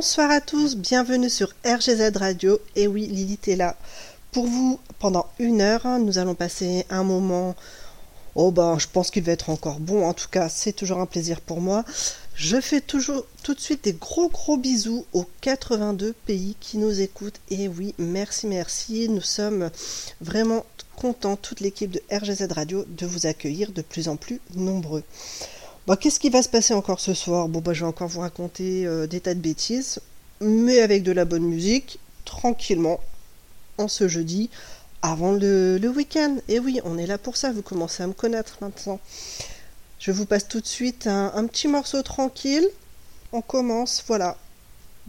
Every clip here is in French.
Bonsoir à tous, bienvenue sur RGZ Radio. Et oui, Lilith est là. Pour vous, pendant une heure, hein, nous allons passer un moment. Oh ben, je pense qu'il va être encore bon. En tout cas, c'est toujours un plaisir pour moi. Je fais toujours tout de suite des gros gros bisous aux 82 pays qui nous écoutent. Et oui, merci, merci. Nous sommes vraiment contents, toute l'équipe de RGZ Radio, de vous accueillir de plus en plus nombreux. Qu'est-ce qui va se passer encore ce soir? Bon, bah, je vais encore vous raconter euh, des tas de bêtises, mais avec de la bonne musique, tranquillement, en ce jeudi, avant le, week-end. Et oui, on est là pour ça, vous commencez à me connaître maintenant. Je vous passe tout de suite un, un petit morceau tranquille. On commence, voilà,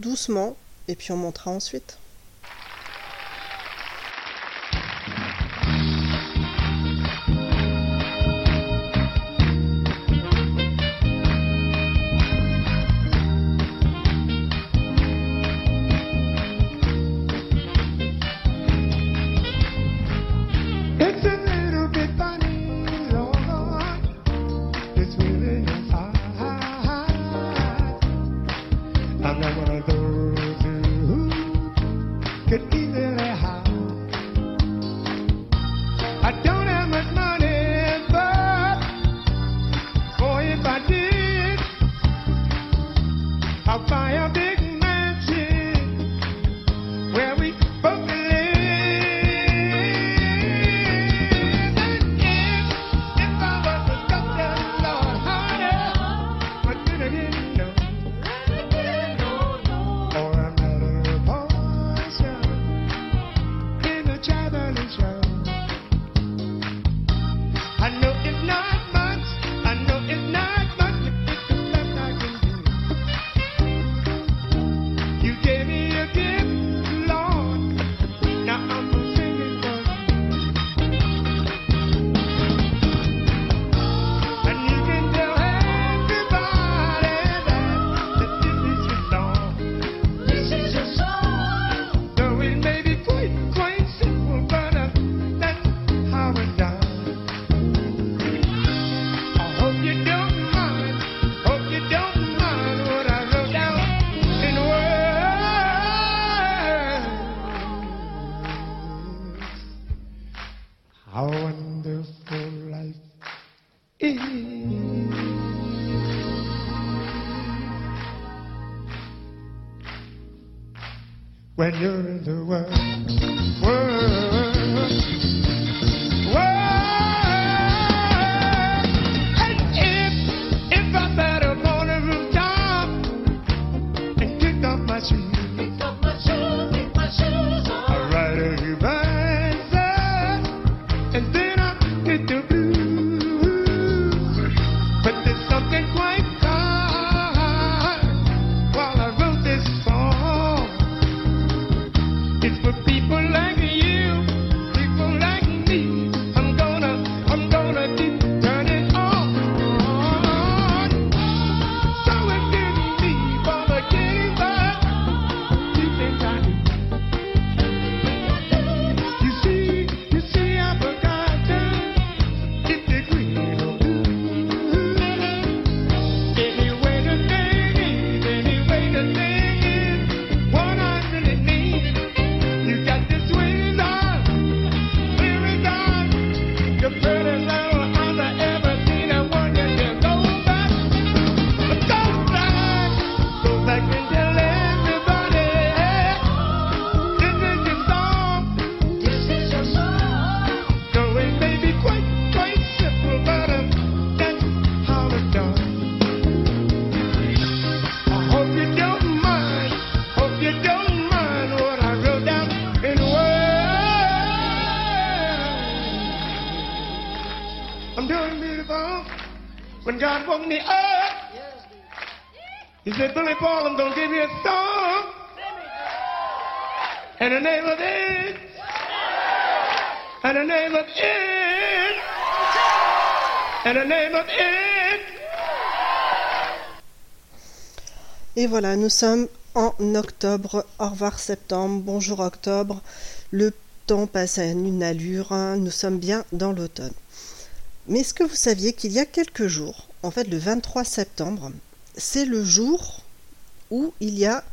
doucement, et puis on montera ensuite. When God woke me up, He said, Billy Paul, I'm going to give you a song. And the name of it, and the name of it, and the name of it. Et voilà, nous sommes en octobre. Au revoir septembre, bonjour octobre. Le temps passe à une allure, hein. nous sommes bien dans l'automne. Mais est-ce que vous saviez qu'il y a quelques jours, en fait le 23 septembre, c'est le jour où il y a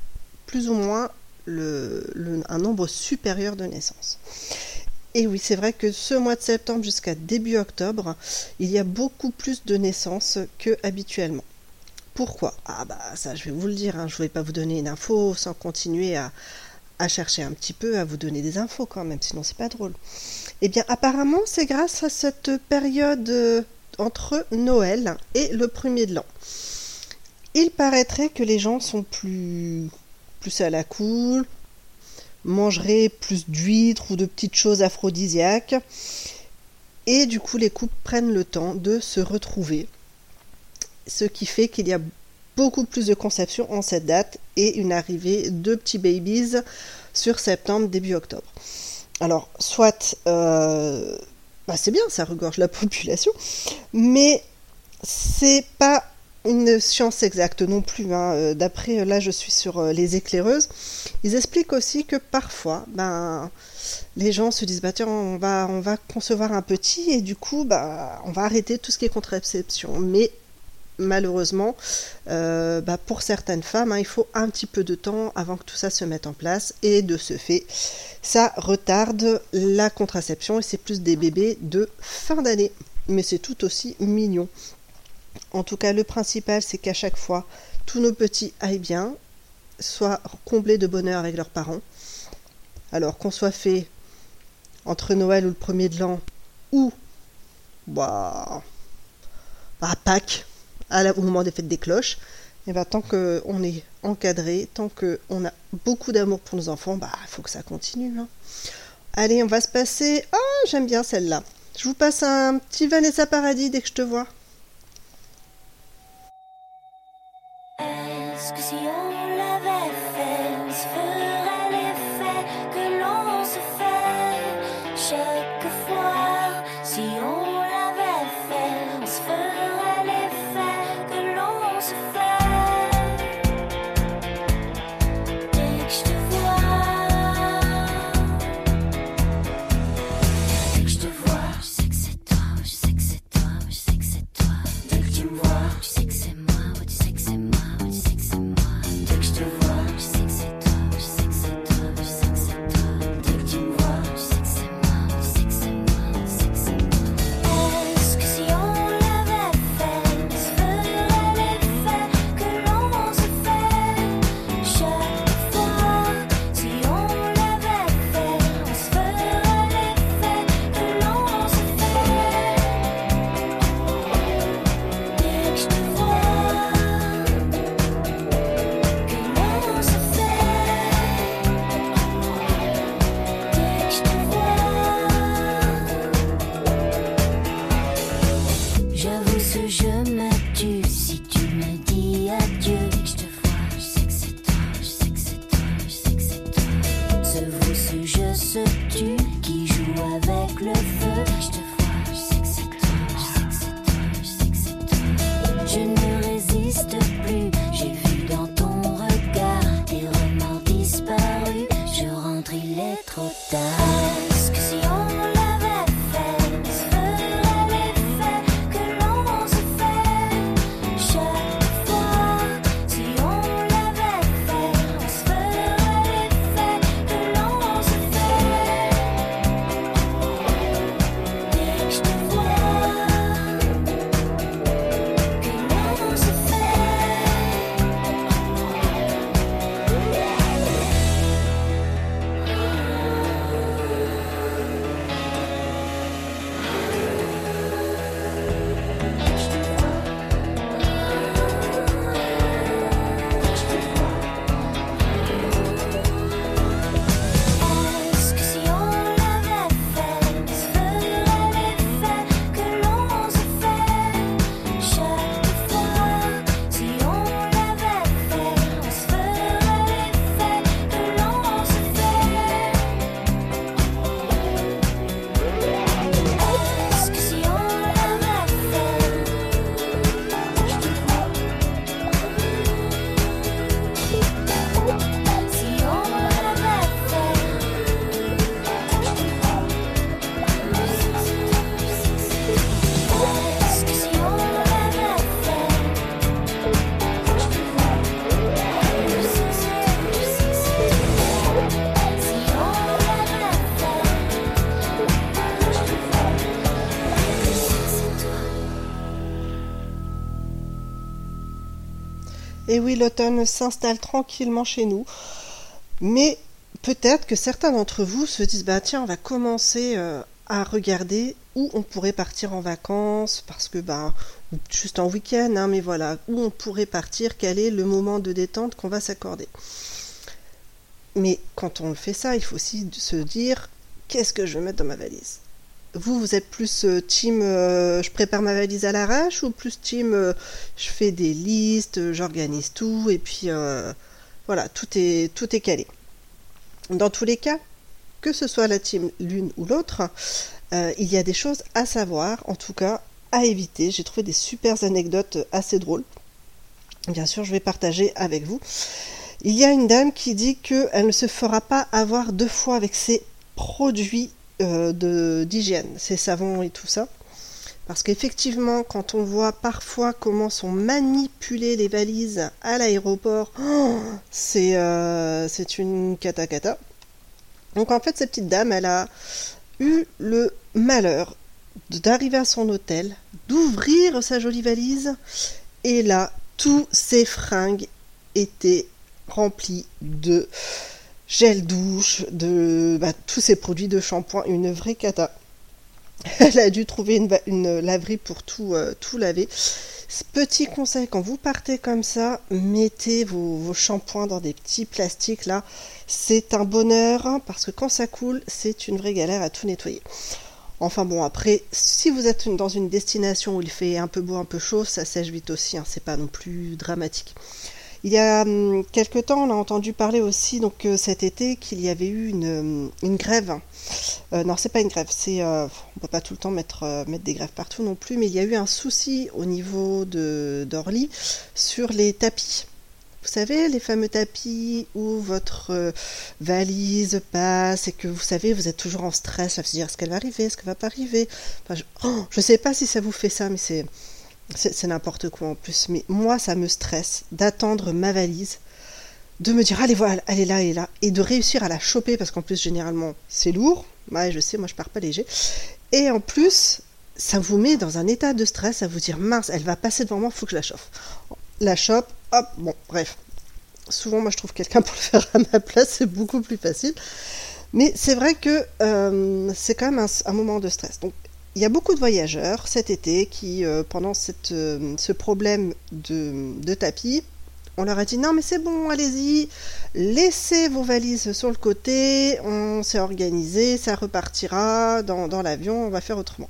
plus ou moins un nombre supérieur de naissances. Et oui, c'est vrai que ce mois de septembre jusqu'à début octobre, il y a beaucoup plus de naissances que habituellement. Pourquoi? Ah bah ça je vais vous le dire, hein, je ne vais pas vous donner une info sans continuer à chercher un petit peu, à vous donner des infos quand même, sinon c'est pas drôle. Eh bien apparemment c'est grâce à cette période euh, entre Noël et le premier de l'an. Il paraîtrait que les gens sont plus, plus à la cool, mangeraient plus d'huîtres ou de petites choses aphrodisiaques, et du coup les couples prennent le temps de se retrouver ce qui fait qu'il y a beaucoup plus de conceptions en cette date et une arrivée de petits babies sur septembre, début octobre. Alors, soit euh, bah, c'est bien, ça regorge la population, mais c'est pas une science exacte non plus. hein. Euh, D'après, là, je suis sur euh, les éclaireuses. Ils expliquent aussi que parfois, ben, les gens se disent bah tiens on va on va concevoir un petit et du coup bah on va arrêter tout ce qui est contraception mais malheureusement, euh, bah, pour certaines femmes, hein, il faut un petit peu de temps avant que tout ça se mette en place. Et de ce fait, ça retarde la contraception et c'est plus des bébés de fin d'année. Mais c'est tout aussi mignon. En tout cas, le principal, c'est qu'à chaque fois, tous nos petits aillent bien, soient comblés de bonheur avec leurs parents. Alors qu'on soit fait entre Noël ou le premier de l'an, ou bah, à Pâques, au moment des fêtes des cloches, et ben, tant qu'on est encadré, tant qu'on a beaucoup d'amour pour nos enfants, bah il faut que ça continue. hein. Allez, on va se passer. Ah, j'aime bien celle-là. Je vous passe un petit Vanessa Paradis dès que je te vois. Et oui, l'automne s'installe tranquillement chez nous. Mais peut-être que certains d'entre vous se disent bah tiens, on va commencer euh, à regarder où on pourrait partir en vacances parce que bah juste en week-end, hein, mais voilà, où on pourrait partir, quel est le moment de détente qu'on va s'accorder. Mais quand on fait ça, il faut aussi se dire qu'est-ce que je vais mettre dans ma valise? Vous, vous êtes plus euh, team euh, je prépare ma valise à l'arrache ou plus team euh, je fais des listes, j'organise tout et puis voilà, tout est, tout est calé. Dans tous les cas, que ce soit la team l'une ou l'autre, il y a des choses à savoir, en tout cas à éviter. J'ai trouvé des super anecdotes assez drôles. Bien sûr, je vais partager avec vous. Il y a une dame qui dit qu'elle ne se fera pas avoir deux fois avec ses produits euh, d'hygiène, ses savons et tout ça. Parce qu'effectivement, quand on voit parfois comment sont manipulées les valises à l'aéroport, c'est euh, c'est une cata cata. Donc en fait, cette petite dame, elle a eu le malheur d'arriver à son hôtel, d'ouvrir sa jolie valise, et là, tous ses fringues étaient remplis de gel douche, de bah, tous ses produits de shampoing, une vraie cata. Elle a dû trouver une, laverie pour tout, euh, tout laver. Petit conseil, quand vous partez comme ça, mettez vos, vos shampoings dans des petits plastiques là. C'est un bonheur hein, parce que quand ça coule, c'est une vraie galère à tout nettoyer. Enfin bon, après, si vous êtes dans une destination où il fait un peu beau, un peu chaud, ça sèche vite aussi, hein, c'est pas non plus dramatique. Il y a hum, quelque temps, on a entendu parler aussi, donc euh, cet été, qu'il y avait eu une, hum, une grève. Euh, non, c'est pas une grève, c'est, euh, on peut pas tout le temps mettre, euh, mettre des grèves partout non plus, mais il y a eu un souci au niveau de d'Orly sur les tapis. Vous savez, les fameux tapis où votre euh, valise passe et que vous savez, vous êtes toujours en stress à se dire est-ce qu'elle va arriver, est-ce qu'elle va pas arriver? Je, oh, je sais pas si ça vous fait ça, mais c'est c'est n'importe quoi en plus. Mais moi, ça me stresse d'attendre ma valise, de me dire allez voilà, elle est là, elle est là, et de réussir à la choper parce qu'en plus généralement c'est lourd. Ouais, je sais, moi je pars pas léger. Et en plus, ça vous met dans un état de stress à vous dire mince, elle va passer devant moi, faut que je la chauffe. La chope, hop, bon, bref. Souvent, moi je trouve quelqu'un pour le faire à ma place, c'est beaucoup plus facile. Mais c'est vrai que euh, c'est quand même un, moment de stress. Il y a beaucoup de voyageurs cet été qui, euh, pendant cette, euh, ce problème de, de tapis, on leur a dit non mais c'est bon, allez-y, laissez vos valises sur le côté, on s'est organisé, ça repartira dans, dans l'avion, on va faire autrement.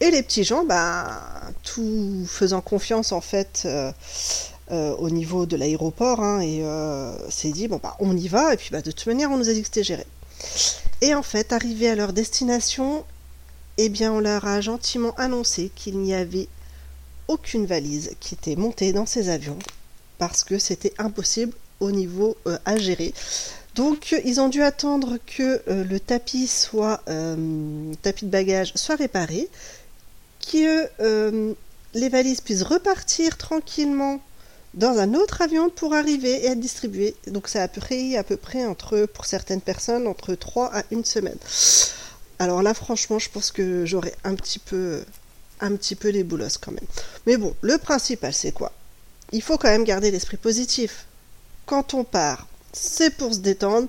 Et les petits gens, bah, tout faisant confiance en fait euh, au niveau de l'aéroport, hein, et s'est dit bon bah on y va, et puis bah, de toute manière on nous a dit que c'était géré. Et en fait, arrivés à leur destination, eh bien on leur a gentiment annoncé qu'il n'y avait aucune valise qui était montée dans ces avions parce que c'était impossible au niveau euh, à gérer. Donc ils ont dû attendre que euh, le tapis soit euh, tapis de bagages soit réparé, que les valises puissent repartir tranquillement dans un autre avion pour arriver et être distribuées. Donc ça a pris à peu près entre pour certaines personnes entre 3 à une semaine. Alors là franchement, je pense que j'aurais un petit peu un petit peu les boulosses quand même. Mais bon, le principal c'est quoi? Il faut quand même garder l'esprit positif. Quand on part, c'est pour se détendre.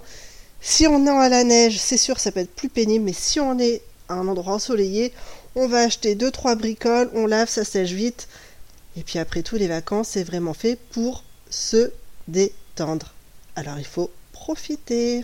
Si on est à la neige, c'est sûr ça peut être plus pénible, mais si on est à un endroit ensoleillé, on va acheter deux trois bricoles, on lave, ça sèche vite. Et puis après tout, les vacances, c'est vraiment fait pour se détendre. Alors il faut profiter.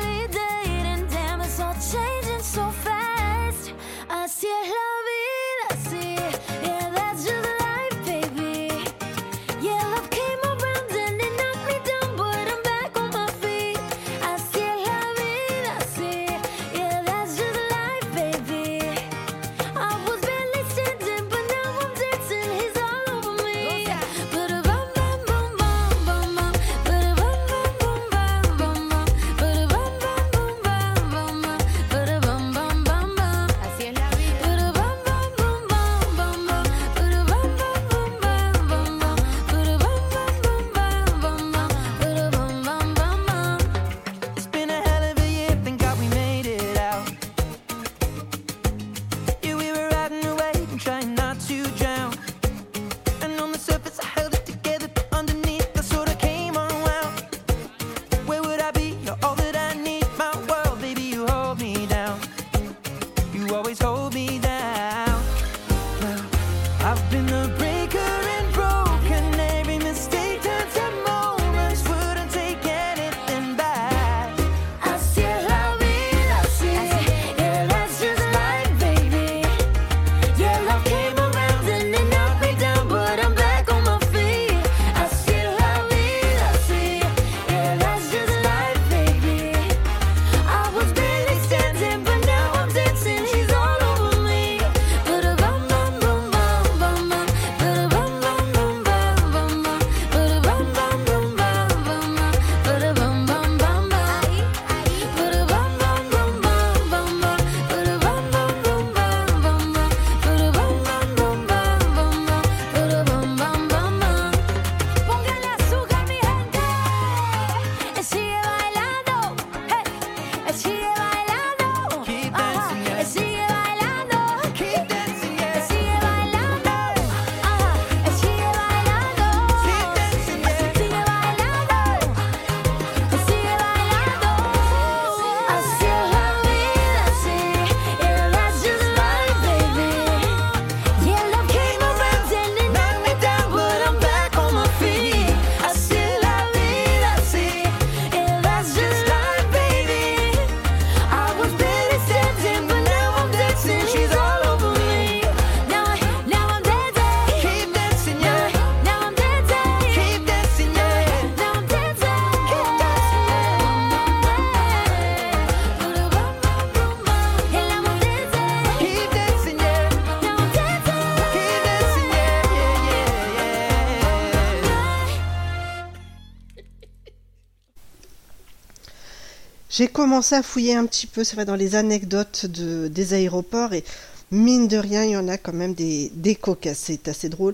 J'ai commencé à fouiller un petit peu, c'est vrai, dans les anecdotes de, des aéroports et mine de rien, il y en a quand même des, des cocasses. C'est assez drôle.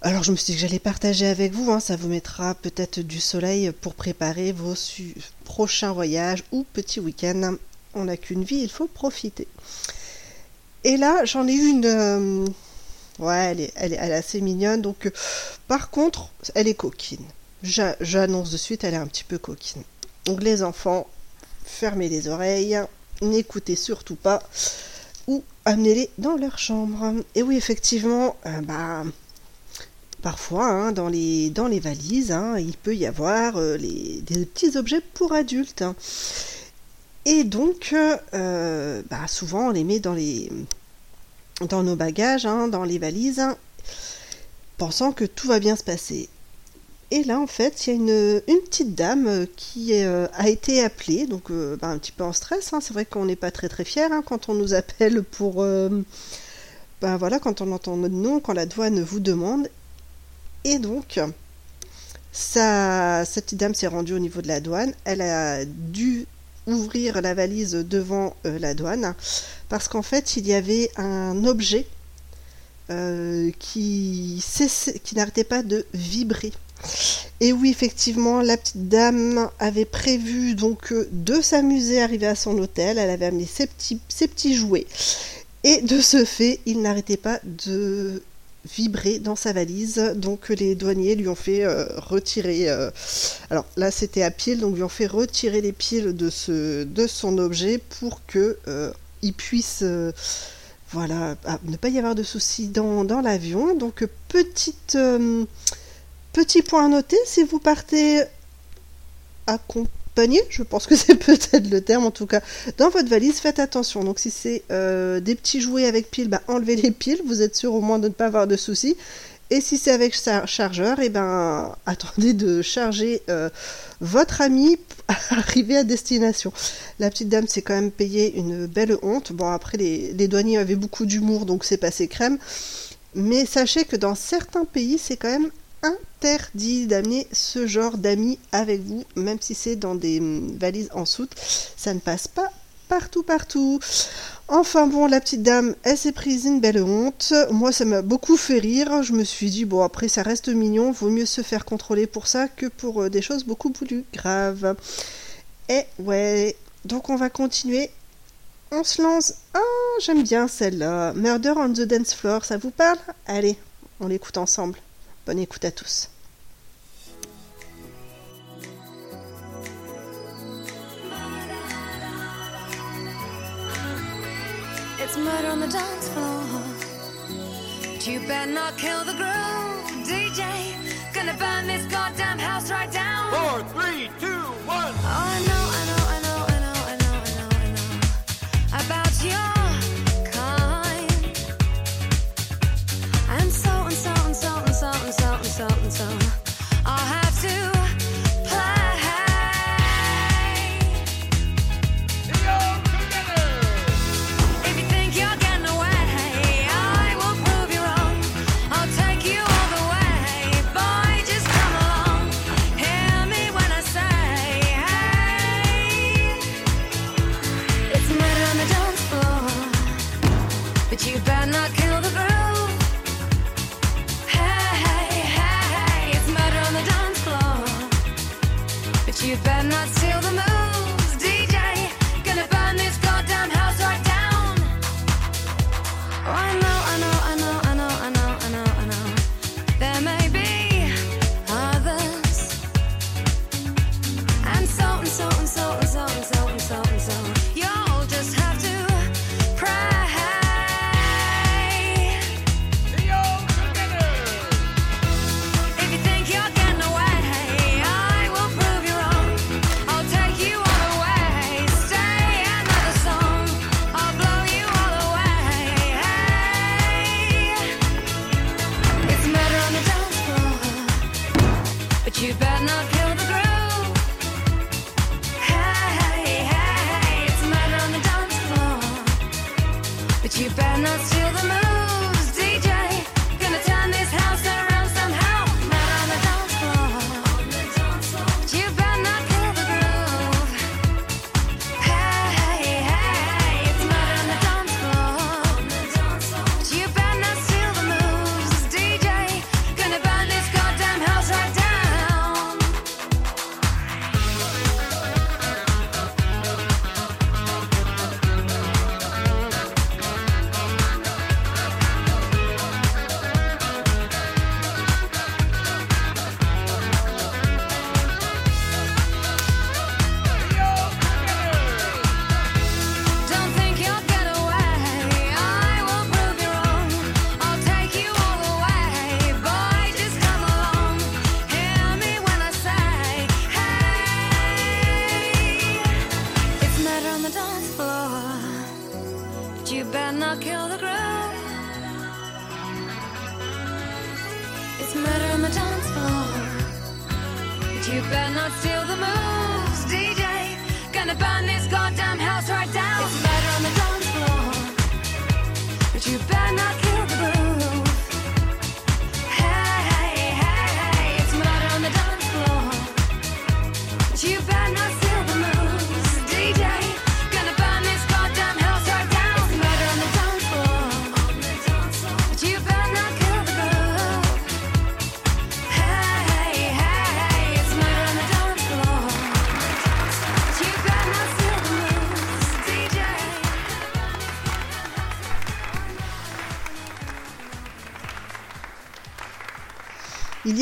Alors je me suis dit que j'allais partager avec vous, hein, ça vous mettra peut-être du soleil pour préparer vos prochains voyages ou petits week-ends. On n'a qu'une vie, il faut profiter. Et là, j'en ai une. euh, Ouais, elle est, elle est, assez mignonne. Donc, euh, par contre, elle est coquine. J'a- J'annonce de suite, elle est un petit peu coquine. Donc, les enfants, fermez les oreilles, n'écoutez surtout pas, ou amenez-les dans leur chambre. Et oui, effectivement, euh, bah, parfois, hein, dans, les, valises, hein, il peut y avoir euh, des petits objets pour adultes. Et donc, euh, bah, souvent, on les met dans nos bagages, hein, dans les valises, pensant que tout va bien se passer. Et là, en fait, il y a une, petite dame euh, qui euh, a été appelée, donc euh, bah, un petit peu en stress. hein. C'est vrai qu'on n'est pas très très fiers hein, quand on nous appelle pour, euh, ben voilà, quand on entend notre nom, quand la douane vous demande. Et donc, ça, cette petite dame s'est rendue au niveau de la douane. Elle a dû ouvrir la valise devant la douane parce qu'en fait il y avait un objet qui, qui n'arrêtait pas de vibrer. Et oui, effectivement, la petite dame avait prévu donc euh, de s'amuser arriver à son hôtel. Elle avait amené ses petits, jouets. Et de ce fait, il n'arrêtait pas de vibrer dans sa valise. Donc les douaniers lui ont fait euh, retirer. euh, alors là, c'était à pile, donc lui ont fait retirer les piles de, ce, de son objet pour que il puisse. voilà, ah, ne pas y avoir de soucis dans, dans l'avion. Donc, petite, petit point à noter, si vous partez accompagné, je pense que c'est peut-être le terme en tout cas, dans votre valise, faites attention. Donc, si c'est euh, des petits jouets avec piles, bah, enlevez les piles, vous êtes sûr au moins de ne pas avoir de soucis. Et si c'est avec sa- chargeur, et ben attendez de charger euh, votre ami arriver à destination. La petite dame s'est quand même payée une belle honte. Bon, après, les douaniers avaient beaucoup d'humour, donc c'est passé crème. Mais sachez que dans certains pays, c'est quand même interdit d'amener ce genre d'amis avec vous, même si c'est dans des hum, valises en soute. Ça ne passe pas partout, partout. Enfin bon, la petite dame, elle s'est prise une belle honte. Moi, ça m'a beaucoup fait rire. Je me suis dit, bon, après, ça reste mignon. Vaut mieux se faire contrôler pour ça que pour euh, des choses beaucoup plus graves. Et ouais, donc on va continuer. On se lance. Ah, j'aime bien celle-là. Murder on the Dance Floor, ça vous parle? Allez, on l'écoute ensemble. Bonne écoute à tous. It's murder on the dance floor. But you better not kill the groove, DJ. Gonna burn this goddamn house right down. Four, three, two,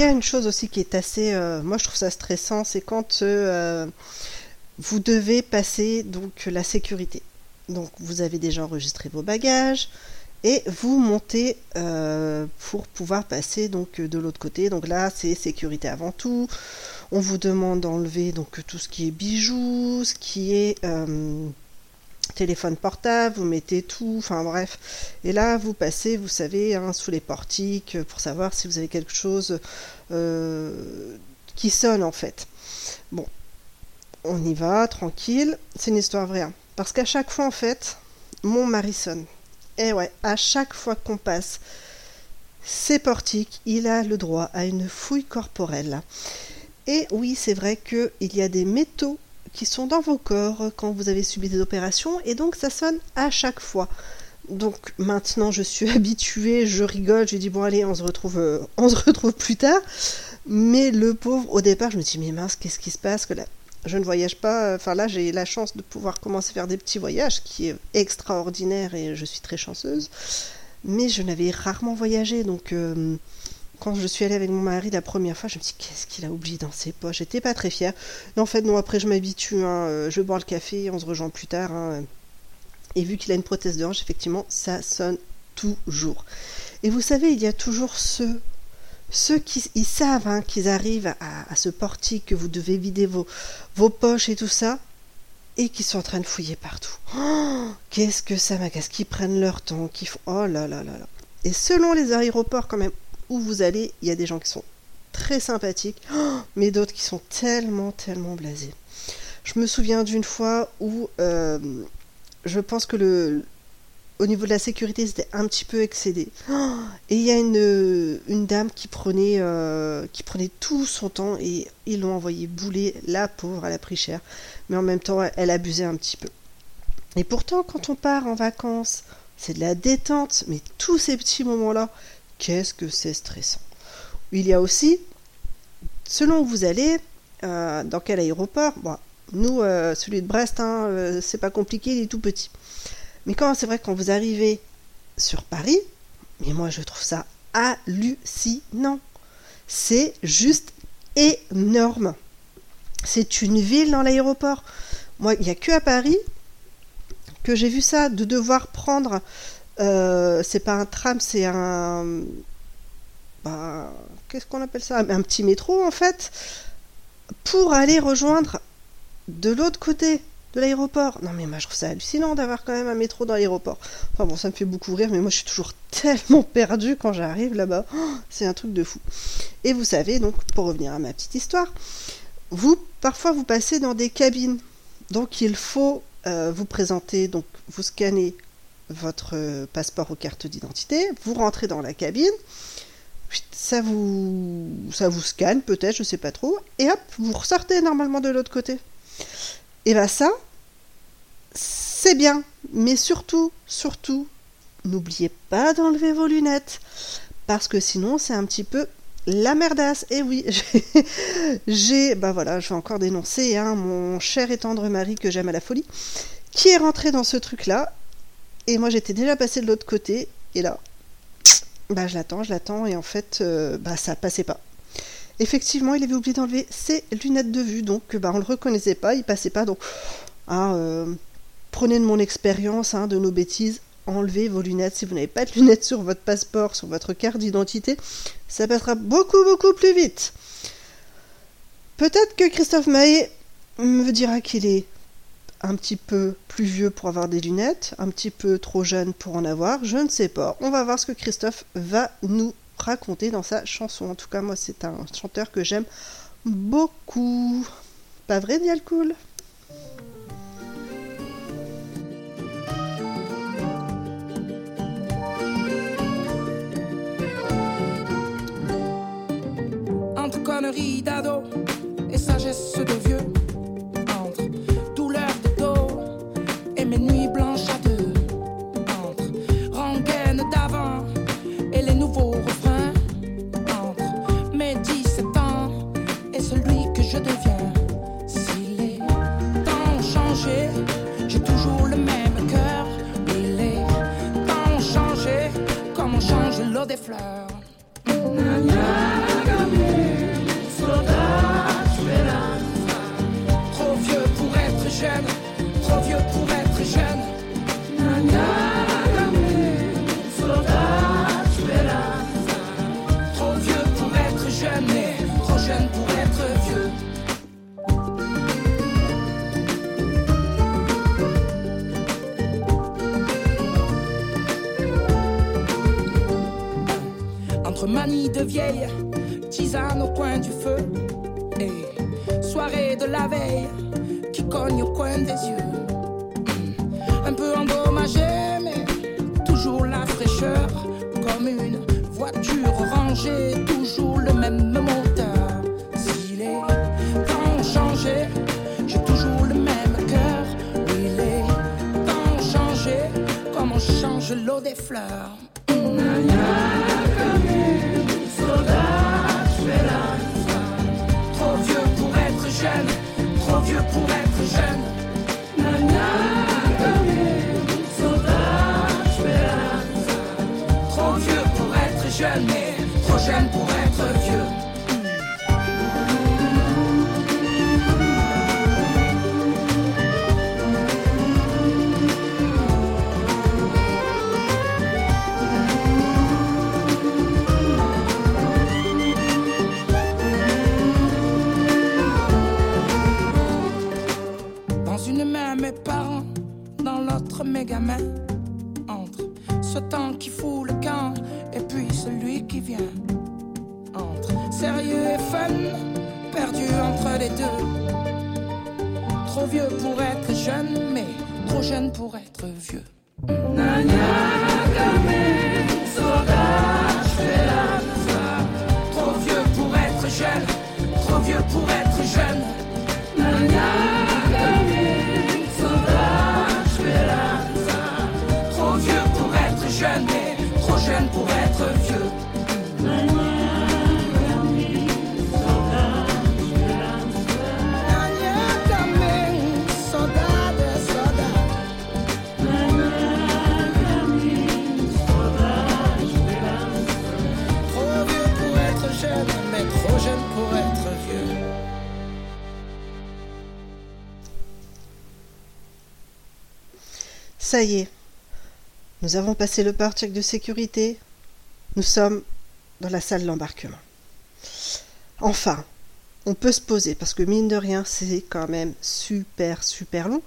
a une chose aussi qui est assez, euh, moi je trouve ça stressant, c'est quand euh, vous devez passer donc la sécurité. Donc vous avez déjà enregistré vos bagages et vous montez euh, pour pouvoir passer donc de l'autre côté. Donc là c'est sécurité avant tout. On vous demande d'enlever donc tout ce qui est bijoux, ce qui est téléphone portable, vous mettez tout, enfin bref. Et là, vous passez, vous savez, hein, sous les portiques pour savoir si vous avez quelque chose euh, qui sonne en fait. Bon, on y va, tranquille. C'est une histoire vraie. hein. Parce qu'à chaque fois, en fait, mon mari sonne. Et ouais, à chaque fois qu'on passe ces portiques, il a le droit à une fouille corporelle. Et oui, c'est vrai qu'il y a des métaux qui sont dans vos corps quand vous avez subi des opérations et donc ça sonne à chaque fois. Donc maintenant je suis habituée, je rigole, je dis bon allez on se retrouve euh, on se retrouve plus tard. Mais le pauvre au départ je me dis mais mince qu'est-ce qui se passe que là? Je ne voyage pas, enfin là j'ai la chance de pouvoir commencer à faire des petits voyages qui est extraordinaire et je suis très chanceuse. Mais je n'avais rarement voyagé donc euh, quand je suis allée avec mon mari la première fois, je me dis qu'est-ce qu'il a oublié dans ses poches? J'étais pas très fière. Mais en fait, non, après je m'habitue. hein, euh, je bois le café, on se rejoint plus tard. hein. Et vu qu'il a une prothèse de hanche, effectivement, ça sonne toujours. Et vous savez, il y a toujours ceux, ceux qui ils savent hein, qu'ils arrivent à, à ce portique, que vous devez vider vos, vos poches et tout ça, et qui sont en train de fouiller partout. Oh, qu'est-ce que ça m'agace, qu'ils prennent leur temps, qu'ils font... Oh là là là là. Et selon les aéroports quand même vous allez, il y a des gens qui sont très sympathiques, oh, mais d'autres qui sont tellement, tellement blasés. Je me souviens d'une fois où euh, je pense que le, au niveau de la sécurité, c'était un petit peu excédé. Oh, et il y a une, dame qui prenait, euh, qui prenait tout son temps et ils l'ont envoyé bouler. La pauvre, elle a pris cher. Mais en même temps, elle abusait un petit peu. Et pourtant, quand on part en vacances, c'est de la détente. Mais tous ces petits moments-là, qu'est-ce que c'est stressant. Il y a aussi, selon où vous allez, euh, dans quel aéroport, bon, nous, euh, celui de Brest, hein, euh, c'est pas compliqué, il est tout petit. Mais quand c'est vrai quand vous arrivez sur Paris, mais moi je trouve ça hallucinant. C'est juste énorme. C'est une ville dans l'aéroport. Moi, il n'y a que à Paris que j'ai vu ça, de devoir prendre. Euh, c'est pas un tram, c'est un. bah, Qu'est-ce qu'on appelle ça? Un petit métro en fait, pour aller rejoindre de l'autre côté de l'aéroport. Non mais moi je trouve ça hallucinant d'avoir quand même un métro dans l'aéroport. Enfin bon, ça me fait beaucoup rire, mais moi je suis toujours tellement perdue quand j'arrive là-bas. Oh, c'est un truc de fou. Et vous savez, donc pour revenir à ma petite histoire, vous, parfois vous passez dans des cabines. Donc il faut euh, vous présenter, donc vous scannez votre passeport ou carte d'identité, vous rentrez dans la cabine, ça vous, ça vous scanne peut-être, je sais pas trop, et hop, vous ressortez normalement de l'autre côté. Et bien ça, c'est bien, mais surtout, surtout, n'oubliez pas d'enlever vos lunettes, parce que sinon c'est un petit peu la merdasse. Et oui, j'ai, bah voilà, je vais encore dénoncer hein, mon cher et tendre mari que j'aime à la folie, qui est rentré dans ce truc-là, et moi j'étais déjà passé de l'autre côté, et là, bah je l'attends, je l'attends, et en fait, euh, bah ça passait pas. Effectivement, il avait oublié d'enlever ses lunettes de vue, donc bah, on le reconnaissait pas, il passait pas. Donc, ah, euh, prenez de mon expérience, hein, de nos bêtises, enlevez vos lunettes. Si vous n'avez pas de lunettes sur votre passeport, sur votre carte d'identité, ça passera beaucoup, beaucoup plus vite. Peut-être que Christophe Maé me dira qu'il est un petit peu plus vieux pour avoir des lunettes, un petit peu trop jeune pour en avoir, je ne sais pas. On va voir ce que Christophe va nous raconter dans sa chanson. En tout cas, moi, c'est un chanteur que j'aime Beaucoup. Pas vrai, Dialcool entre conneries d'ado et sagesse de vieux, mes nuits Entre sérieux et fun, perdu entre les deux. Trop vieux pour être jeune, mais trop jeune pour être vieux. Ça y est. Nous avons passé le port-check de sécurité. Nous sommes dans la salle d'embarquement. Enfin, on peut se poser parce que mine de rien, c'est quand même super super long.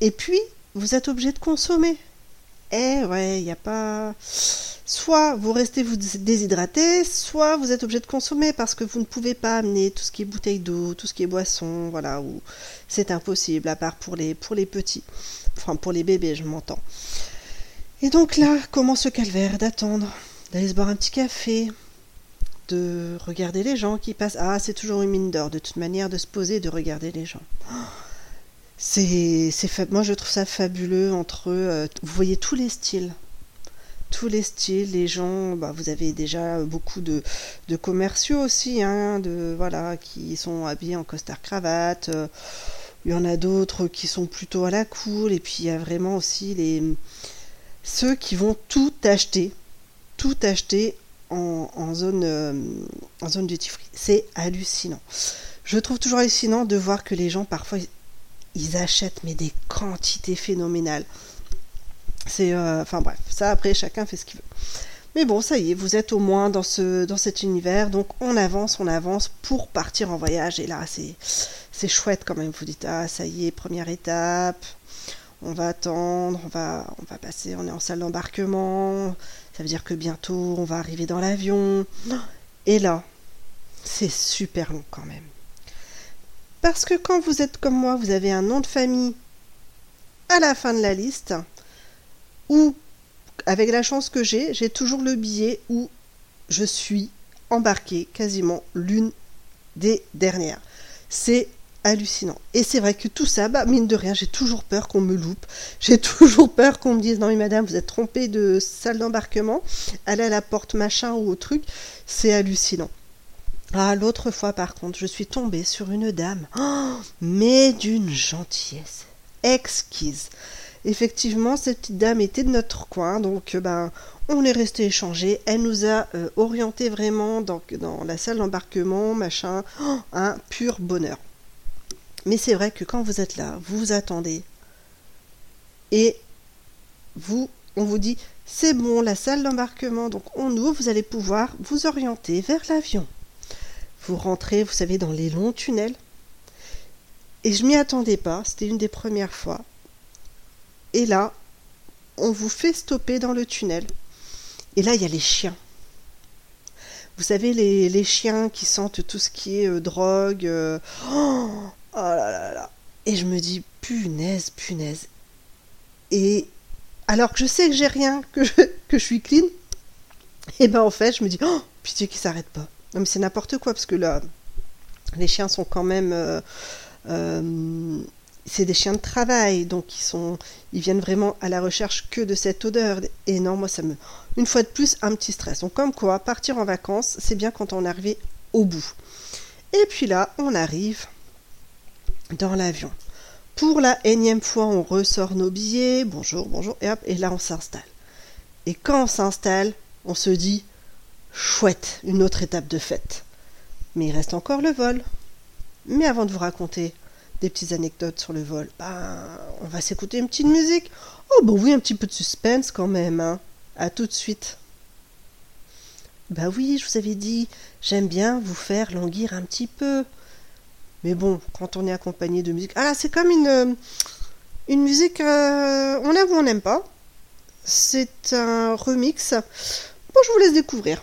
Et puis, vous êtes obligé de consommer. Eh ouais, il n'y a pas. Soit vous restez vous déshydrater, soit vous êtes obligé de consommer parce que vous ne pouvez pas amener tout ce qui est bouteille d'eau, tout ce qui est boisson, voilà, c'est impossible, à part pour les, pour les petits, enfin pour les bébés, je m'entends. Et donc là, comment ce calvaire d'attendre, d'aller se boire un petit café, de regarder les gens qui passent. Ah, c'est toujours une mine d'or, de toute manière, de se poser de regarder les gens. C'est, c'est moi je trouve ça fabuleux entre euh, vous voyez tous les styles tous les styles les gens bah, vous avez déjà beaucoup de, de commerciaux aussi hein, de voilà qui sont habillés en costard cravate euh, il y en a d'autres qui sont plutôt à la cool et puis il y a vraiment aussi les ceux qui vont tout acheter tout acheter en, zone euh, en zone duty free c'est hallucinant je trouve toujours hallucinant de voir que les gens parfois ils achètent mais des quantités phénoménales. C'est euh, enfin bref, ça après chacun fait ce qu'il veut. Mais bon, ça y est, vous êtes au moins dans ce dans cet univers, donc on avance, on avance pour partir en voyage et là c'est chouette quand même. Vous dites ah ça y est, première étape. On va attendre, on va on va passer, on est en salle d'embarquement. Ça veut dire que bientôt on va arriver dans l'avion. Et là, C'est super long quand même. Parce que quand vous êtes comme moi, vous avez un nom de famille à la fin de la liste, ou avec la chance que j'ai, j'ai toujours le billet où je suis embarquée quasiment l'une des dernières. C'est hallucinant. Et c'est vrai que tout ça, bah, mine de rien, j'ai toujours peur qu'on me loupe. J'ai toujours peur qu'on me dise non mais madame, vous êtes trompée de salle d'embarquement. Allez à la porte machin ou au truc. C'est hallucinant. Ah, l'autre fois par contre, je suis tombée sur une dame, mais d'une gentillesse exquise. Effectivement, cette petite dame était de notre coin, donc euh, ben on est resté échanger. Elle nous a euh, orienté vraiment dans, la salle d'embarquement, machin, Oh, un pur bonheur. Mais c'est vrai que quand vous êtes là, vous attendez, et vous, on vous dit c'est bon, la salle d'embarquement, donc on ouvre, vous allez pouvoir vous orienter vers l'avion. Vous rentrez, vous savez, dans les longs tunnels. Et je m'y attendais pas, c'était une des premières fois. Et là, on vous fait stopper dans le tunnel. Et là, il y a les chiens. Vous savez, les, chiens qui sentent tout ce qui est euh, drogue. euh, Oh, oh là là là. Et je me dis, punaise, punaise. Et alors que je sais que j'ai rien, que je, que je suis clean, et ben en fait, je me dis, oh, pitié qu'ils s'arrêtent pas. Non, mais c'est n'importe quoi, parce que là, les chiens sont quand même. euh, c'est des chiens de travail, donc ils sont, ils viennent vraiment à la recherche que de cette odeur. Et non, moi ça me, une fois de plus, un petit stress. Donc comme quoi, partir en vacances, c'est bien quand on est arrivé au bout. Et puis là, on arrive dans l'avion. Pour la énième fois, on ressort nos billets. Bonjour, bonjour, et hop, et là on s'installe. Et quand on s'installe, on se dit, chouette, une autre étape de fête. Mais il reste encore le vol. Mais avant de vous raconter des petites anecdotes sur le vol, ben, on va s'écouter une petite musique. Oh, bah oui, un petit peu de suspense quand même, hein. À tout de suite. Bah oui, je vous avais dit, j'aime bien vous faire languir un petit peu. Mais bon, quand on est accompagné de musique. Ah, c'est comme une, euh, musique. euh, on aime ou on n'aime pas. C'est un remix. Bon, je vous laisse découvrir.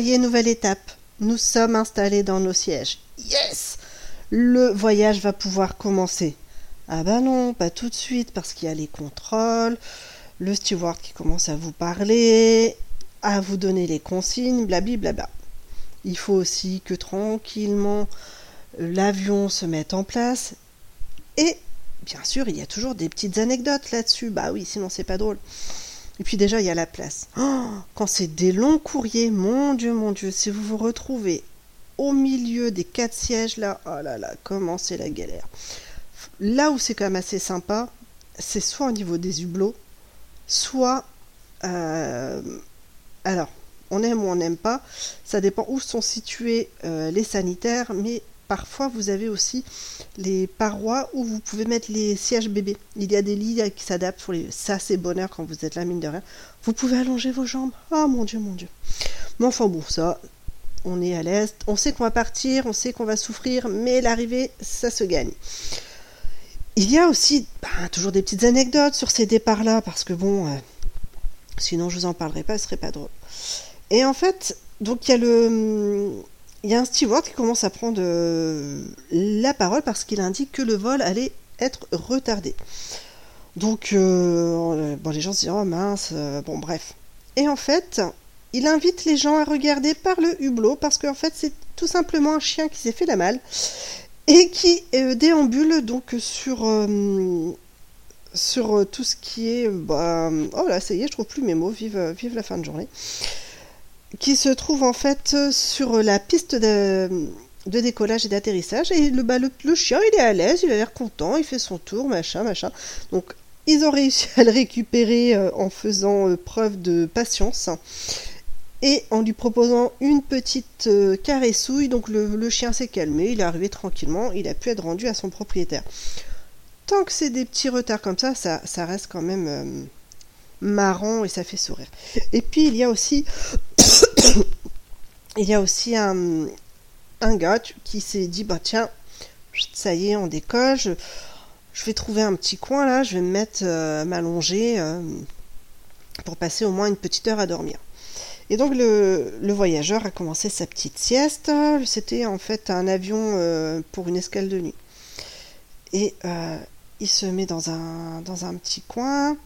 Nouvelle étape. Nous sommes installés dans nos sièges. Yes Le voyage va pouvoir commencer. Ah bah non, pas tout de suite, parce qu'il y a les contrôles, le steward qui commence à vous parler, à vous donner les consignes, blablabla. Il faut aussi que tranquillement euh, l'avion se mette en place. Et bien sûr, il y a toujours des petites anecdotes là-dessus. Bah oui, sinon c'est pas drôle. Et puis déjà, il y a la place. Oh, quand c'est des longs courriers, mon Dieu, mon Dieu, si vous vous retrouvez au milieu des quatre sièges là, oh là là, comment c'est la galère. Là où c'est quand même assez sympa, c'est soit au niveau des hublots, soit... euh, alors, on aime ou on n'aime pas, ça dépend où sont situés euh, les sanitaires, mais parfois vous avez aussi les parois où vous pouvez mettre les sièges bébés. Il y a des lits qui s'adaptent pour les... Ça, c'est bonheur quand vous êtes là, mine de rien. Vous pouvez allonger vos jambes. Oh mon Dieu, mon Dieu. Mais enfin bon, ça, on est à l'aise. On sait qu'on va partir, on sait qu'on va souffrir, mais l'arrivée, ça se gagne. Il y a aussi ben, toujours des petites anecdotes sur ces départs-là, parce que bon, euh, sinon je vous en parlerai pas, ce serait pas drôle. Et en fait, donc il y a le, il y a un steward qui commence à prendre euh, la parole parce qu'il indique que le vol allait être retardé. Donc, euh, bon, les gens se disent oh mince, euh, bon bref. Et en fait, il invite les gens à regarder par le hublot parce qu'en fait c'est tout simplement un chien qui s'est fait la malle et qui euh, déambule donc sur euh, sur euh, tout ce qui est bah, oh là ça y est je trouve plus mes mots vive euh, vive la fin de journée qui se trouve en fait sur la piste de, décollage et d'atterrissage. Et le, bah, le, chien il est à l'aise il a l'air content il fait son tour machin machin. Donc ils ont réussi à le récupérer euh, en faisant euh, preuve de patience et en lui proposant une petite euh, caressouille, donc le, chien s'est calmé, il est arrivé tranquillement, il a pu être rendu à son propriétaire. Tant que c'est des petits retards comme ça, ça, reste quand même marrant et ça fait sourire. Et puis il y a aussi, il y a aussi un, un gars qui s'est dit bah tiens, ça y est, on décolle, je, je vais trouver un petit coin là, je vais me mettre euh, m'allonger euh, pour passer au moins une petite heure à dormir. Et donc le, le voyageur a commencé sa petite sieste. C'était en fait un avion euh, pour une escale de nuit. Et il se met dans un, dans un petit coin.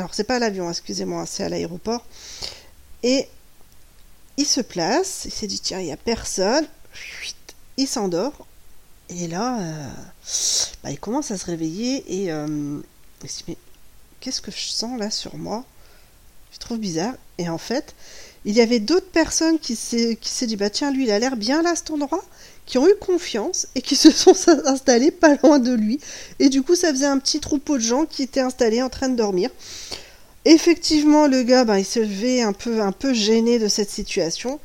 Alors c'est pas à l'avion, excusez-moi, c'est à l'aéroport. Et il se place, il s'est dit tiens, il n'y a personne. Il s'endort. Et là, euh, bah, il commence à se réveiller et euh, il se dit mais qu'est-ce que je sens là sur moi? Je trouve bizarre. Et en fait, il y avait d'autres personnes qui s'est qui s'est dit bah tiens lui il a l'air bien là cet endroit, qui ont eu confiance et qui se sont installés pas loin de lui. Et du coup ça faisait un petit troupeau de gens qui étaient installés en train de dormir. Effectivement le gars bah, il se levait un peu un peu gêné de cette situation.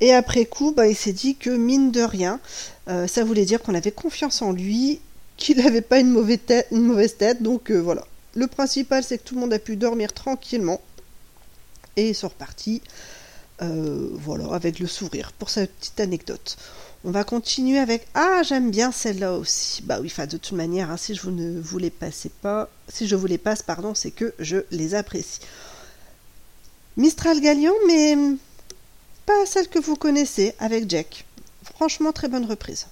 Et après coup bah, il s'est dit que mine de rien euh, ça voulait dire qu'on avait confiance en lui, qu'il n'avait pas une mauvaise tête, une mauvaise tête donc euh, voilà. Le principal c'est que tout le monde a pu dormir tranquillement et ils sont repartis euh, voilà, avec le sourire pour cette petite anecdote. On va continuer avec Ah, j'aime bien celle-là aussi. Bah oui, de toute manière, hein, si je vous ne vous les passez pas, si je vous les passe, pardon, c'est que je les apprécie. Mistral Galion, mais pas celle que vous connaissez avec Jack. Franchement, très bonne reprise.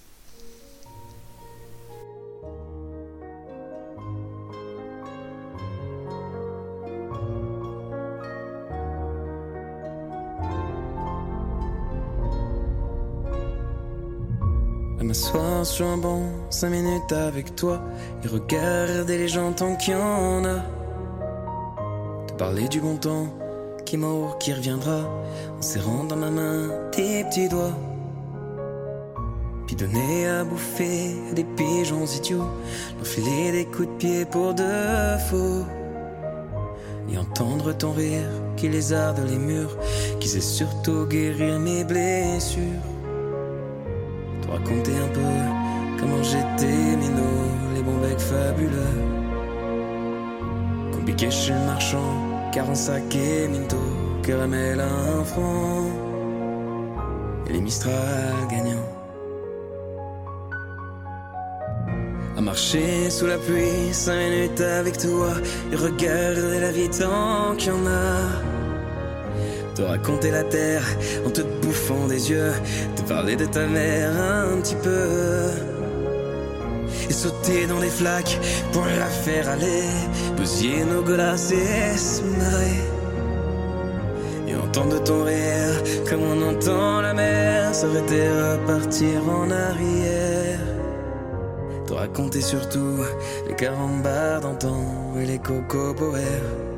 M'asseoir sur un banc, cinq minutes avec toi, et regarder les gens tant qu'il y en a. Te parler du bon temps, qui mort, qui reviendra, en serrant dans ma main tes petits doigts. Puis donner à bouffer des pigeons idiots, leur filer des coups de pied pour de faux. Et entendre ton rire qui lézarde les murs, qui sait surtout guérir mes blessures raconter un peu comment j'étais minot, les bons becs fabuleux. Compliqué chez le marchand, car en sac et minto, caramel un franc, et les Mistral gagnants. À marcher sous la pluie, cinq minutes avec toi, et regarder la vie tant qu'il y en a. te raconter la terre en te bouffant des yeux, te parler de ta mère un petit peu. Et sauter dans les flaques pour la faire aller, bousiller nos golasses et se marrer. Et entendre ton rire comme on entend la mer s'arrêter à partir en arrière. Te raconter surtout les carambars d'antan et les cocoboères.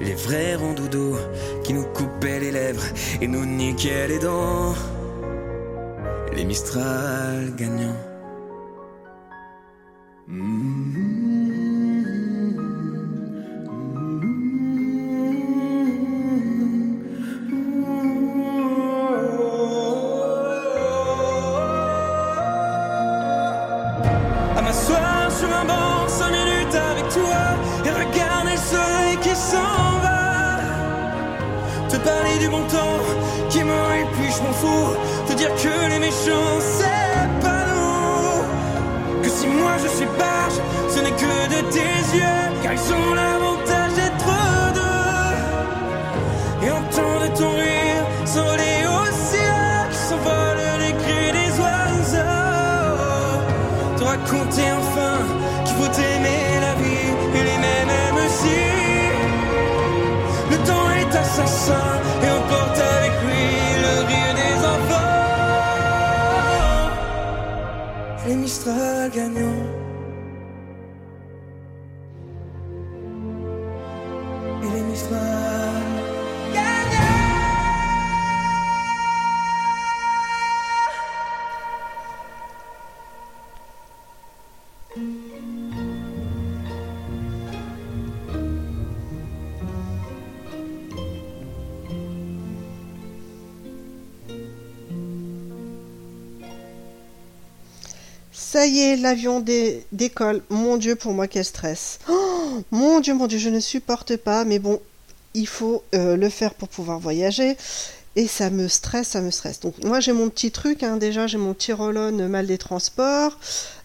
Les vrais ronds-doudous qui nous coupaient les lèvres et nous niquaient les dents. Les Mistral gagnants. À m'asseoir sur un banc, cinq minutes avec toi et regarder parler du bon temps qui me et puis je m'en fous. Te dire que les méchants c'est pas nous. Que si moi je suis barge, ce n'est que de tes yeux, car ils ont l'avantage d'être deux. Et entendre ton rire s'envoler et emporte avec lui le rire des enfants. Les Mistral gagnants. L'avion dé- décolle. Mon Dieu, pour moi, quel stress. Oh, mon Dieu, mon Dieu, je ne supporte pas. Mais bon, il faut euh, le faire pour pouvoir voyager. Et ça me stresse, ça me stresse. Donc moi, j'ai mon petit truc. hein. Déjà, j'ai mon petit roll-on mal des transports.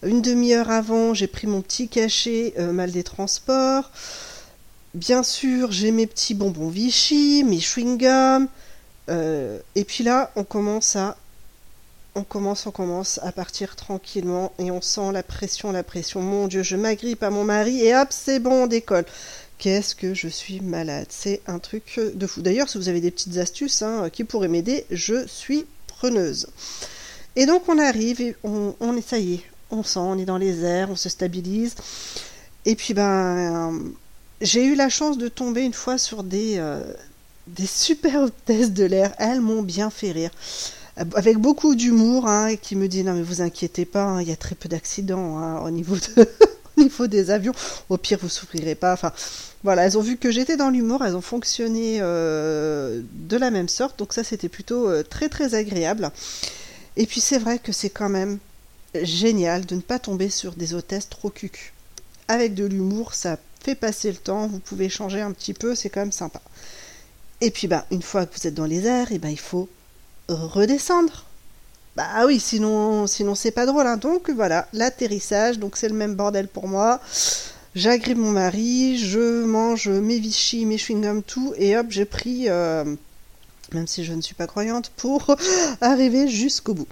Une demi-heure avant, j'ai pris mon petit cachet euh, mal des transports. Bien sûr, j'ai mes petits bonbons Vichy, mes chewing-gums. Euh, et puis là, on commence à on commence, on commence à partir tranquillement et on sent la pression, la pression. Mon Dieu, je m'agrippe à mon mari et hop, c'est bon, on décolle. Qu'est-ce que je suis malade? C'est un truc de fou. D'ailleurs, si vous avez des petites astuces hein, qui pourraient m'aider, je suis preneuse. Et donc, on arrive et on, on est, ça y est, on sent, on est dans les airs, on se stabilise. Et puis, ben, j'ai eu la chance de tomber une fois sur des, euh, des super hôtesses de l'air. Elles m'ont bien fait rire avec beaucoup d'humour, hein, et qui me dit non mais vous inquiétez pas, hein, il y a très peu d'accidents hein, au niveau de, au niveau des avions. Au pire vous souffrirez pas. Enfin voilà, elles ont vu que j'étais dans l'humour, elles ont fonctionné euh, de la même sorte, donc ça c'était plutôt euh, très très agréable. Et puis c'est vrai que c'est quand même génial de ne pas tomber sur des hôtesses trop cucu. Avec de l'humour, ça fait passer le temps, vous pouvez changer un petit peu, c'est quand même sympa. Et puis bah une fois que vous êtes dans les airs, et ben il faut redescendre. Bah oui, sinon, sinon c'est pas drôle. hein. Donc voilà, l'atterrissage, donc c'est le même bordel pour moi. J'agrippe mon mari, je mange mes Vichy, mes chewing-gums, tout, et hop, j'ai pris, euh, même si je ne suis pas croyante, pour arriver jusqu'au bout.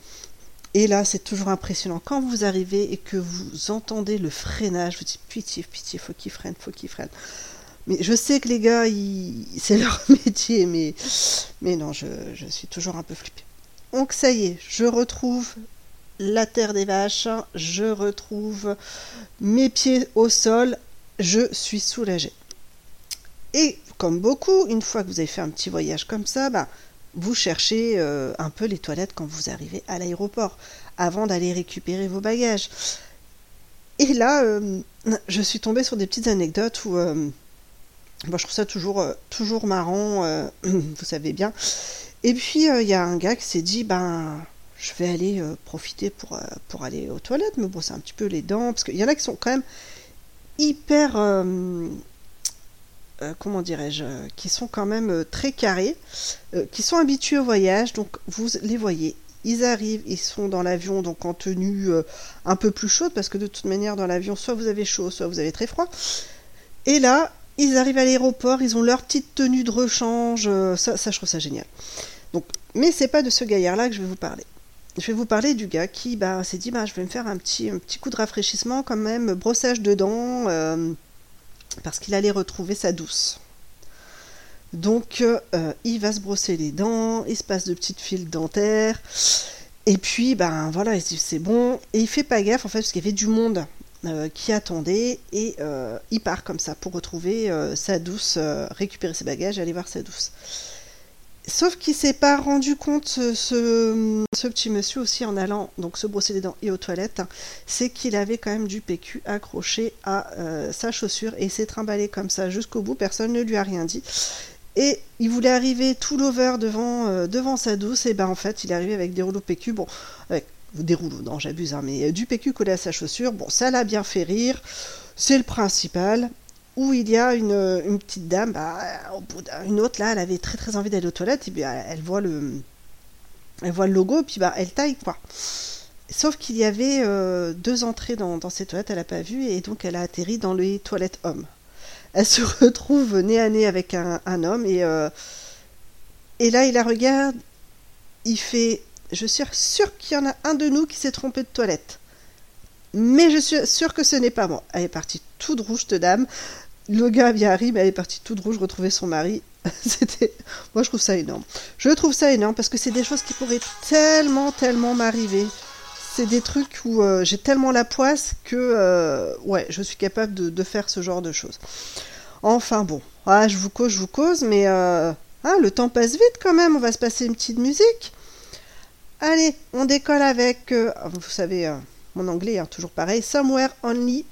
Et là, c'est toujours impressionnant. Quand vous arrivez et que vous entendez le freinage, vous dites pitié, pitié, faut qu'il freine, faut qu'il freine. Mais je sais que les gars, c'est leur métier, mais, mais non, je, je suis toujours un peu flippée. Donc ça y est, je retrouve la terre des vaches, je retrouve mes pieds au sol, je suis soulagée. Et comme beaucoup, une fois que vous avez fait un petit voyage comme ça, bah, vous cherchez euh, un peu les toilettes quand vous arrivez à l'aéroport, avant d'aller récupérer vos bagages. Et là, euh, je suis tombée sur des petites anecdotes où... euh, moi, je trouve ça toujours, euh, toujours marrant, euh, vous savez bien. Et puis, il y a un gars qui s'est dit, ben, je vais aller euh, profiter pour, euh, aller aux toilettes, me brosser un petit peu les dents, parce qu'il y en a qui sont quand même hyper, euh, euh, comment dirais-je, euh, qui sont quand même euh, très carrés, euh, qui sont habitués au voyage, donc vous les voyez. Ils arrivent, ils sont dans l'avion, donc en tenue euh, un peu plus chaude, parce que de toute manière, dans l'avion, soit vous avez chaud, soit vous avez très froid. Et là, Ils arrivent à l'aéroport, ils ont leur petite tenue de rechange, euh, ça, je trouve ça génial. Donc, mais c'est pas de ce gaillard-là que je vais vous parler. Je vais vous parler du gars qui bah, s'est dit bah, je vais me faire un petit, un petit coup de rafraîchissement quand même, brossage de dents, euh, parce qu'il allait retrouver sa douce. Donc euh, il va se brosser les dents, il se passe de petites fils dentaires, et puis ben voilà, il se dit c'est bon, et il fait pas gaffe en fait parce qu'il y avait du monde euh, qui attendait, et euh, il part comme ça pour retrouver euh, sa douce, récupérer ses bagages aller voir sa douce. Sauf qu'il s'est pas rendu compte, ce, petit monsieur aussi, en allant donc se brosser les dents et aux toilettes, c'est qu'il avait quand même du PQ accroché à sa chaussure et s'est trimballé comme ça jusqu'au bout, personne ne lui a rien dit. Et il voulait arriver tout l'over devant, devant sa douce, et ben en fait il est arrivé avec des rouleaux PQ, bon, avec des rouleaux, non j'abuse, hein, mais euh, du PQ collé à sa chaussure, bon ça l'a bien fait rire, c'est le principal où il y a une, une petite dame, bah, d'une autre là, elle avait très très envie d'aller aux toilettes, et puis elle, elle voit le, logo, puis bah elle taille quoi. Sauf qu'il y avait euh, deux entrées dans, ces toilettes, elle n'a pas vu, et donc elle a atterri dans les toilettes hommes. Elle se retrouve nez à nez avec un, homme, et, euh, et là il la regarde, il fait, je suis sûr qu'il y en a un de nous qui s'est trompé de toilette. Mais je suis sûr que ce n'est pas moi. Elle est partie toute rouge, cette dame. Le gars vient arrive, elle est partie toute rouge retrouver son mari. C'était, moi je trouve ça énorme. Je trouve ça énorme parce que c'est des choses qui pourraient tellement, tellement m'arriver. C'est des trucs où euh, j'ai tellement la poisse que, euh, ouais, je suis capable de, de faire ce genre de choses. Enfin bon, ah, je vous cause, je vous cause, mais euh, ah, le temps passe vite quand même. On va se passer une petite musique. Allez, on décolle avec, euh, vous savez, euh, mon anglais, hein, toujours pareil, Somewhere Only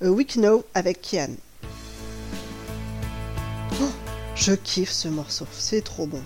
Week Know avec Kian. Oh, je kiffe ce morceau, c'est trop bon.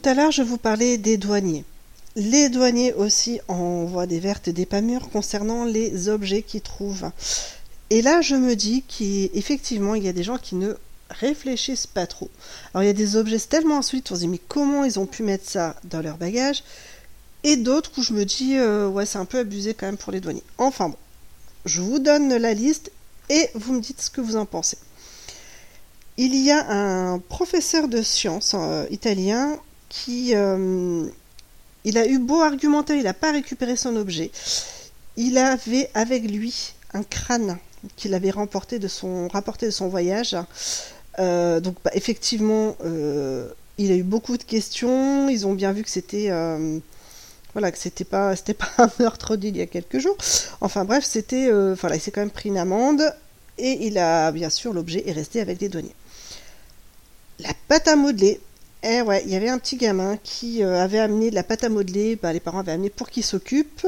Tout à l'heure, je vous parlais des douaniers. Les douaniers aussi envoient des vertes et des pas concernant les objets qu'ils trouvent. Et là, je me dis qu'effectivement, il y a des gens qui ne réfléchissent pas trop. Alors, il y a des objets tellement insolites, on se dit, mais comment ils ont pu mettre ça dans leur bagage? Et d'autres où je me dis, euh, ouais, c'est un peu abusé quand même pour les douaniers. Enfin bon, je vous donne la liste et vous me dites ce que vous en pensez. Il y a un professeur de sciences euh, italien qui euh, il a eu beau argumenter, il n'a pas récupéré son objet. Il avait avec lui un crâne qu'il avait remporté de son, rapporté de son voyage. Euh, donc bah, effectivement, euh, il a eu beaucoup de questions. Ils ont bien vu que c'était voilà que c'était pas c'était pas un meurtre d'il y a quelques jours. Enfin bref, c'était voilà, il s'est quand même pris une amende et il a bien sûr l'objet est resté avec les douaniers. La pâte à modeler. Eh ouais, il y avait un petit gamin qui euh, avait amené de la pâte à modeler, bah, les parents avaient amené pour qu'il s'occupe,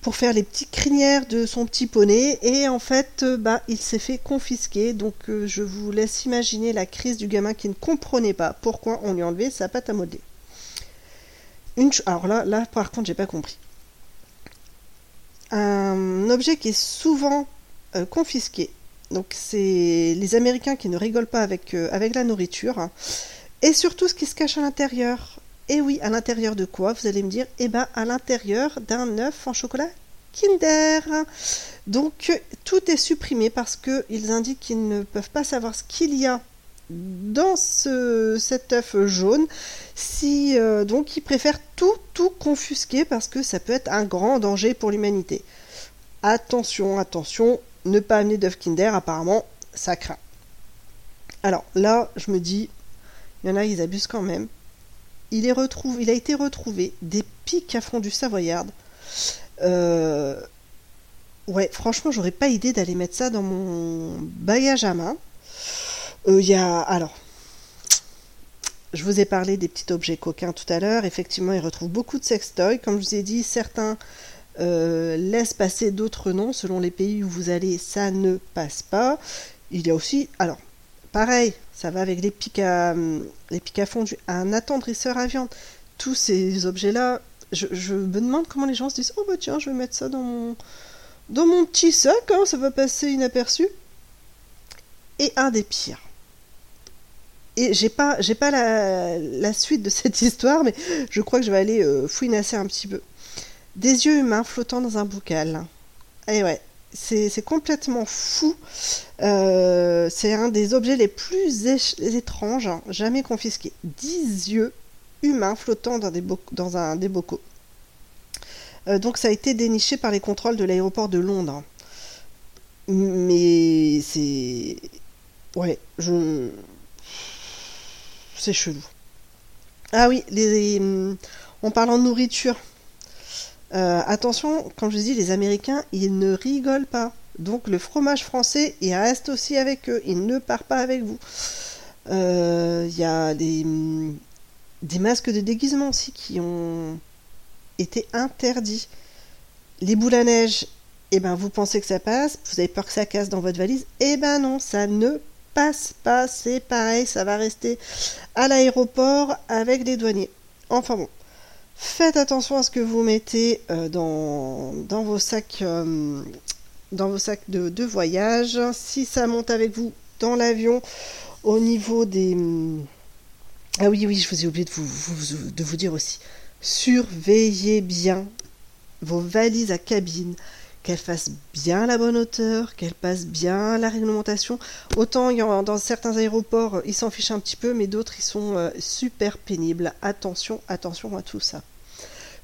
pour faire les petites crinières de son petit poney, et en fait, euh, bah, il s'est fait confisquer, donc euh, je vous laisse imaginer la crise du gamin qui ne comprenait pas pourquoi on lui enlevait sa pâte à modeler. Alors là, par contre, j'ai pas compris. Un objet qui est souvent confisqué, donc c'est les Américains qui ne rigolent pas avec, la nourriture. Et surtout ce qui se cache à l'intérieur. Et oui, à l'intérieur de quoi Vous allez me dire, eh ben à l'intérieur d'un œuf en chocolat Kinder. Donc tout est supprimé parce qu'ils indiquent qu'ils ne peuvent pas savoir ce qu'il y a dans ce, cet œuf jaune. Euh, donc ils préfèrent tout tout confisquer parce que ça peut être un grand danger pour l'humanité. Attention, attention, ne pas amener d'œuf Kinder, apparemment ça craint. Alors là, je me dis, il y en a, ils abusent quand même. Il, est il a été retrouvé des pics à fond du Savoyard. Euh, ouais, franchement, j'aurais pas idée d'aller mettre ça dans mon bagage à main. Euh, Il y a. Alors. Je vous ai parlé des petits objets coquins tout à l'heure. Effectivement, ils retrouvent beaucoup de sextoys. Comme je vous ai dit, certains euh, laissent passer, d'autres non. Selon les pays où vous allez, ça ne passe pas. Il y a aussi. Alors, pareil, ça va avec les pics à, les un attendrisseur à viande. Tous ces objets-là, je, me demande comment les gens se disent Oh bah tiens, je vais mettre ça dans mon, petit sac, hein, ça va passer inaperçu. Et un des pires. Et j'ai pas, j'ai pas la, suite de cette histoire, mais je crois que je vais aller euh, fouinasser un petit peu. Des yeux humains flottant dans un bocal. Et ouais, c'est complètement fou. Euh, c'est un des objets les plus étranges hein, jamais confisqués. 10 yeux humains flottant dans, des un des bocaux. Euh, donc ça a été déniché par les contrôles de l'aéroport de Londres. Mais c'est... Ouais, je... C'est chelou. Ah oui, les... hum, on parle en nourriture. Euh, attention, comme je dis, les Américains, ils ne rigolent pas. Donc le fromage français, il reste aussi avec eux. Il ne part pas avec vous. Euh, Il y a des, des masques de déguisement aussi qui ont été interdits. Les boules à neige, eh ben vous pensez que ça passe, vous avez peur que ça casse dans votre valise, eh ben non, ça ne passe pas, c'est pareil, ça va rester à l'aéroport avec les douaniers. Enfin bon, faites attention à ce que vous mettez euh, dans, vos sacs, euh, de, voyage. Si ça monte avec vous dans l'avion, au niveau des ah oui, oui, je vous ai oublié de vous dire aussi. Surveillez bien vos valises à cabine, qu'elles fassent bien la bonne hauteur, qu'elles passent bien la réglementation. Autant dans certains aéroports, ils s'en fichent un petit peu, mais d'autres, ils sont euh, super pénibles. Attention, attention à tout ça.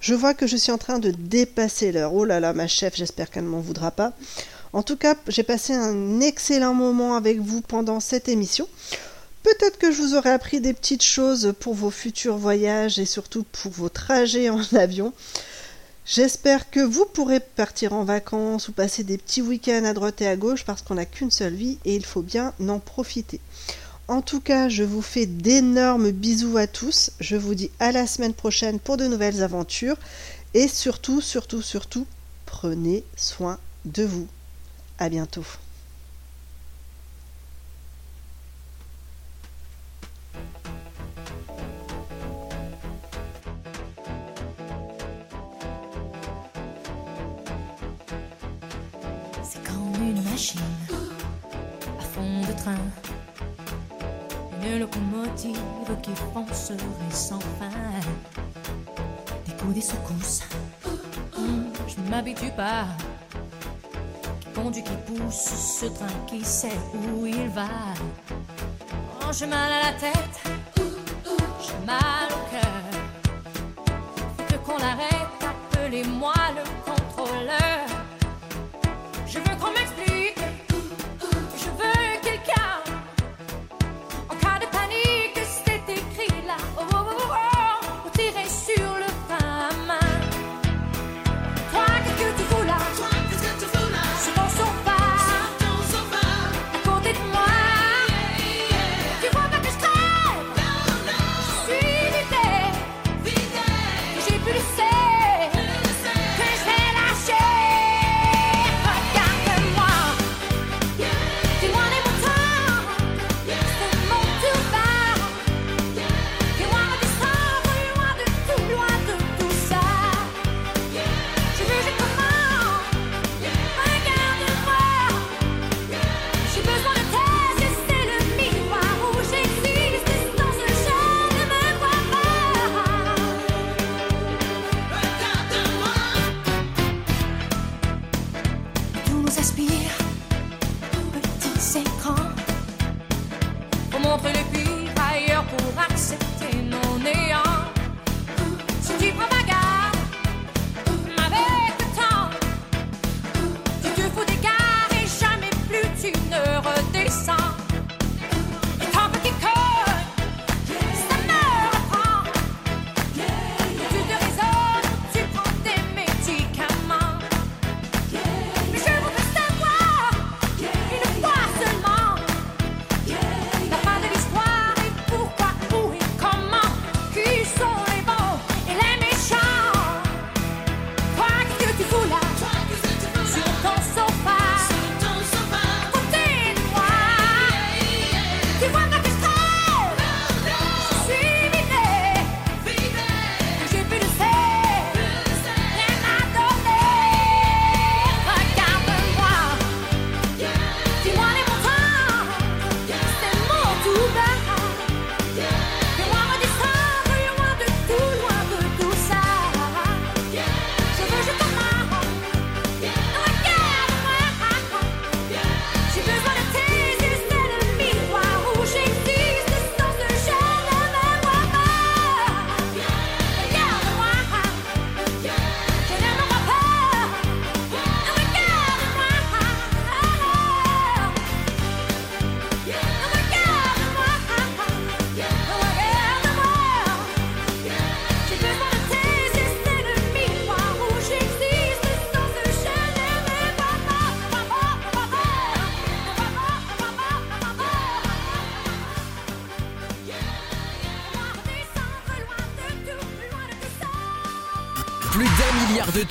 Je vois que je suis en train de dépasser l'heure. Oh là là, ma chef, j'espère qu'elle ne m'en voudra pas. En tout cas, j'ai passé un excellent moment avec vous pendant cette émission. Peut-être que je vous aurai appris des petites choses pour vos futurs voyages et surtout pour vos trajets en avion. J'espère que vous pourrez partir en vacances ou passer des petits week-ends à droite et à gauche parce qu'on n'a qu'une seule vie et il faut bien en profiter. En tout cas, je vous fais d'énormes bisous à tous. Je vous dis à la semaine prochaine pour de nouvelles aventures. Et surtout, surtout, surtout, prenez soin de vous. À bientôt. Une locomotive qui foncerait sans fin. Des coups, des secousses. Mmh, je m'habitue pas. Qui conduit, qui pousse ce train qui sait où il va. Oh, j'ai à la tête. J'ai mal au cœur. Faites qu'on l'arrête, appelez-moi le contrôleur. Je veux qu'on m'explique.